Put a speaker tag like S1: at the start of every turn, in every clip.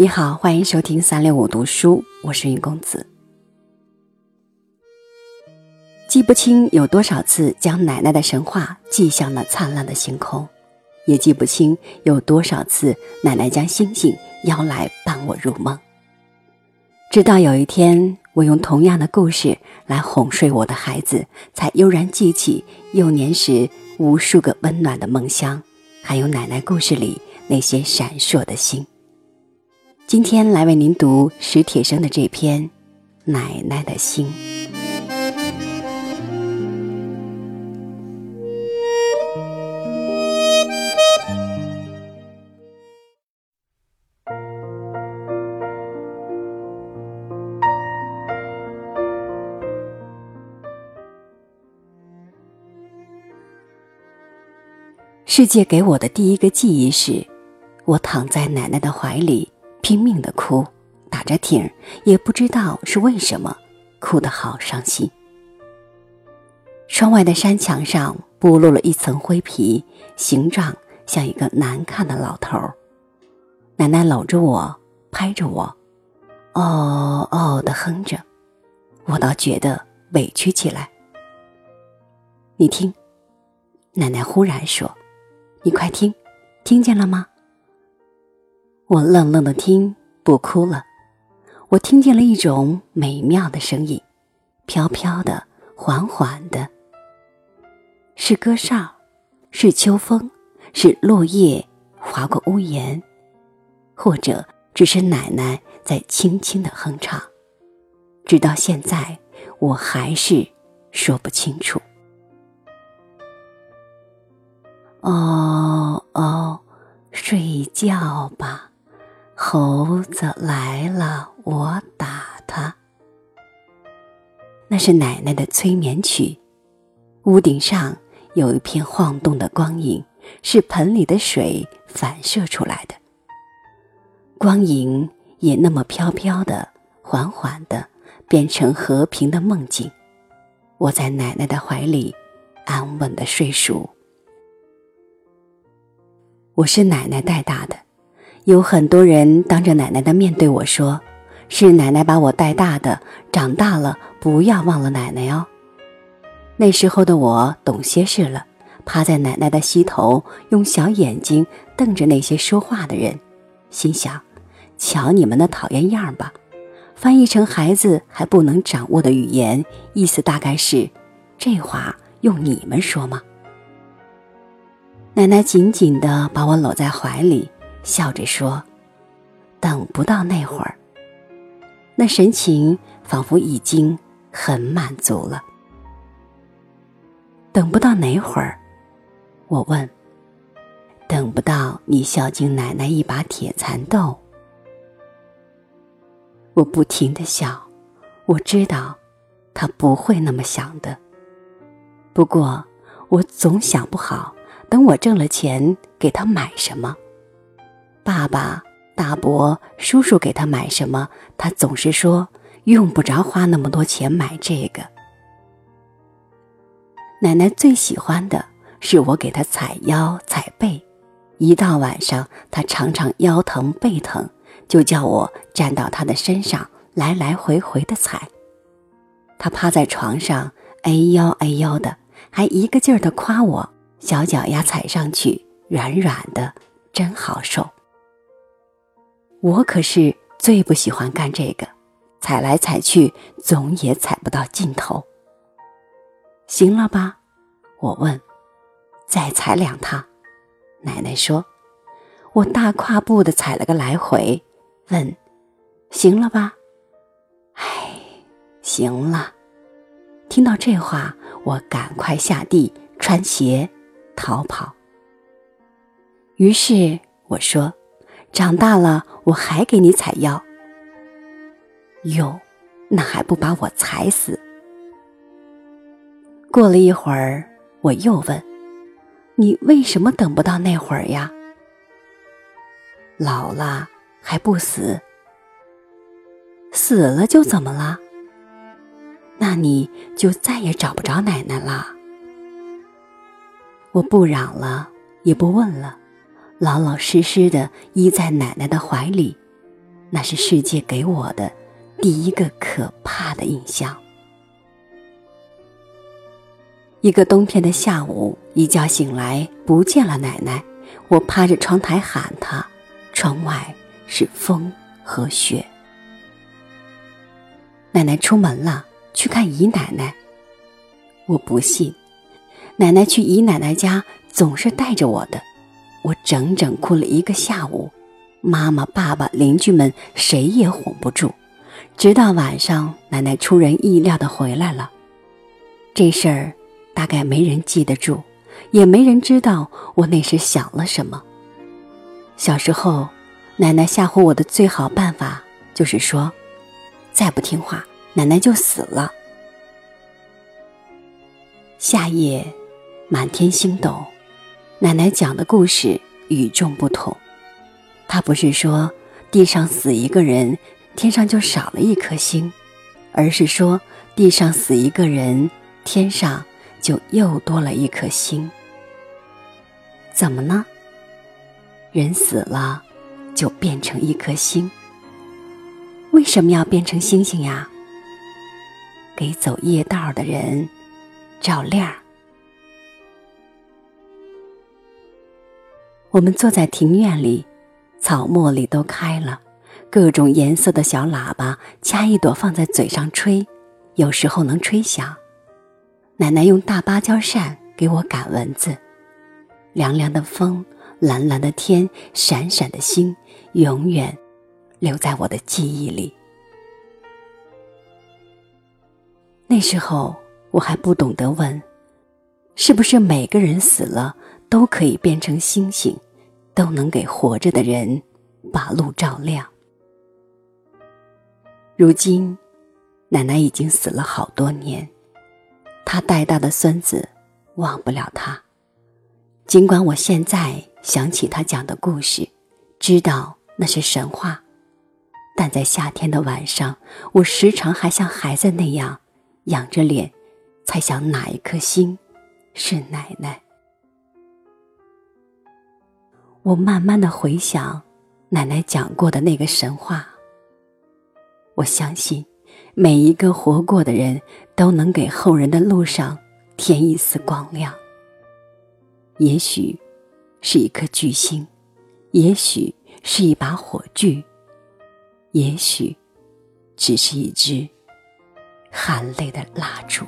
S1: 你好，欢迎收听三六五读书，我是云公子。记不清有多少次将奶奶的神话寄向了灿烂的星空，也记不清有多少次奶奶将星星邀来伴我入梦。直到有一天，我用同样的故事来哄睡我的孩子，才悠然记起幼年时无数个温暖的梦乡，还有奶奶故事里那些闪烁的星。今天来为您读史铁生的这篇《奶奶的心》。世界给我的第一个记忆是，我躺在奶奶的怀里。拼命的哭，打着挺，也不知道是为什么，哭得好伤心。窗外的山墙上剥落了一层灰皮，形状像一个难看的老头。奶奶搂着我，拍着我，哦哦的哼着，我倒觉得委屈起来。你听，奶奶忽然说：“你快听，听见了吗？”我愣愣的听，不哭了。我听见了一种美妙的声音，飘飘的，缓缓的。是歌哨，是秋风，是落叶划过屋檐，或者只是奶奶在轻轻的哼唱。直到现在，我还是说不清楚。哦哦，睡觉吧。猴子来了，我打他。那是奶奶的催眠曲。屋顶上有一片晃动的光影，是盆里的水反射出来的。光影也那么飘飘的、缓缓的，变成和平的梦境。我在奶奶的怀里，安稳的睡熟。我是奶奶带大的。有很多人当着奶奶的面对我说：“是奶奶把我带大的，长大了不要忘了奶奶哦。”那时候的我懂些事了，趴在奶奶的膝头，用小眼睛瞪着那些说话的人，心想：“瞧你们那讨厌样吧！”翻译成孩子还不能掌握的语言，意思大概是：“这话用你们说吗？”奶奶紧紧地把我搂在怀里。笑着说：“等不到那会儿。”那神情仿佛已经很满足了。等不到哪会儿？我问。等不到你孝敬奶奶一把铁蚕豆。我不停的笑，我知道，他不会那么想的。不过，我总想不好，等我挣了钱，给他买什么。爸爸、大伯、叔叔给他买什么，他总是说用不着花那么多钱买这个。奶奶最喜欢的是我给她踩腰、踩背，一到晚上，她常常腰疼背疼，就叫我站到她的身上来来回回的踩。她趴在床上，哎呦哎呦的，还一个劲儿的夸我小脚丫踩上去软软的，真好受。我可是最不喜欢干这个，踩来踩去，总也踩不到尽头。行了吧？我问。再踩两趟。奶奶说。我大跨步的踩了个来回，问：行了吧？哎，行了。听到这话，我赶快下地穿鞋逃跑。于是我说。长大了，我还给你采药。哟，那还不把我踩死？过了一会儿，我又问：“你为什么等不到那会儿呀？”老了还不死？死了就怎么了？那你就再也找不着奶奶了。我不嚷了，也不问了。老老实实的依在奶奶的怀里，那是世界给我的第一个可怕的印象。一个冬天的下午，一觉醒来不见了奶奶，我趴着窗台喊她，窗外是风和雪。奶奶出门了，去看姨奶奶。我不信，奶奶去姨奶奶家总是带着我的，我整整哭了一个下午，妈妈、爸爸、邻居们谁也哄不住，直到晚上，奶奶出人意料的回来了，这事儿。大概没人记得住，也没人知道我那时想了什么。小时候，奶奶吓唬我的最好办法就是说：“再不听话，奶奶就死了。”夏夜，满天星斗，奶奶讲的故事与众不同。她不是说地上死一个人，天上就少了一颗星，而是说地上死一个人，天上。就又多了一颗星。怎么呢？人死了，就变成一颗星。为什么要变成星星呀？给走夜道的人照亮。我们坐在庭院里，草茉莉都开了，各种颜色的小喇叭，掐一朵放在嘴上吹，有时候能吹响。奶奶用大芭蕉扇给我赶蚊子，凉凉的风，蓝蓝的天，闪闪的星，永远留在我的记忆里。那时候我还不懂得问，是不是每个人死了都可以变成星星，都能给活着的人把路照亮。如今，奶奶已经死了好多年。她带大的孙子，忘不了她。尽管我现在想起他讲的故事，知道那是神话，但在夏天的晚上，我时常还像孩子那样，仰着脸，猜想哪一颗星是奶奶。我慢慢的回想奶奶讲过的那个神话。我相信。每一个活过的人，都能给后人的路上添一丝光亮。也许是一颗巨星，也许是一把火炬，也许只是一支含泪的蜡烛。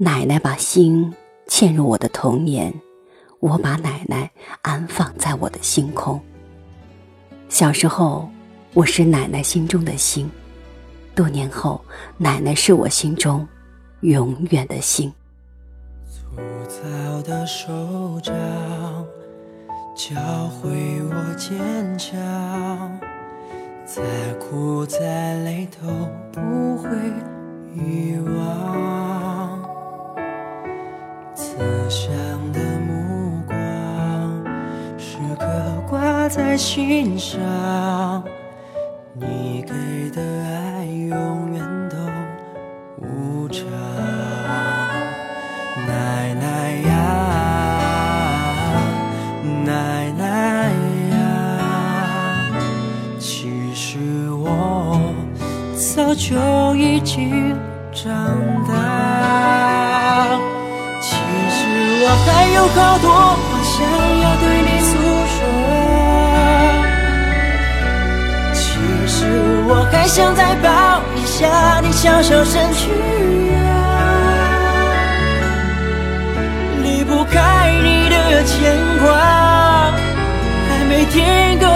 S1: 奶奶把心嵌入我的童年，我把奶奶安放在我的星空。小时候，我是奶奶心中的星；多年后，奶奶是我心中永远的星。
S2: 粗糙的手掌教会我坚强，再苦再累都不会遗忘。慈祥的目光，时刻挂在心上。你给的爱永远都无常。奶奶呀，奶奶呀，其实我早就已经长大。我还有好多话想要对你诉说，其实我还想再抱一下你，小小身躯啊，离不开你的牵挂，还没听够。